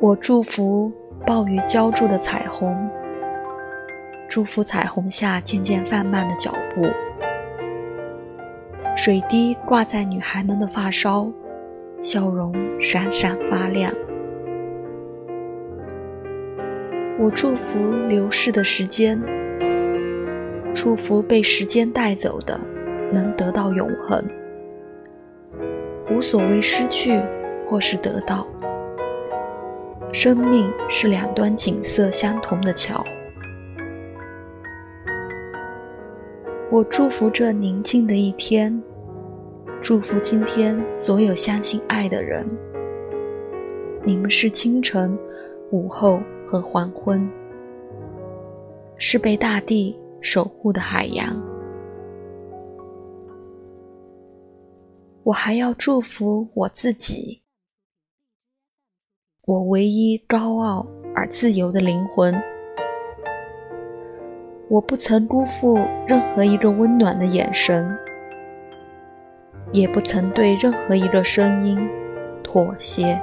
我祝福暴雨浇筑的彩虹，祝福彩虹下渐渐放慢的脚步。水滴挂在女孩们的发梢，笑容闪闪发亮。我祝福流逝的时间，祝福被时间带走的能得到永恒。无所谓失去或是得到。生命是两端景色相同的桥。我祝福这宁静的一天，祝福今天所有相信爱的人。你们是清晨、午后和黄昏，是被大地守护的海洋。我还要祝福我自己。我唯一高傲而自由的灵魂，我不曾辜负任何一个温暖的眼神，也不曾对任何一个声音妥协。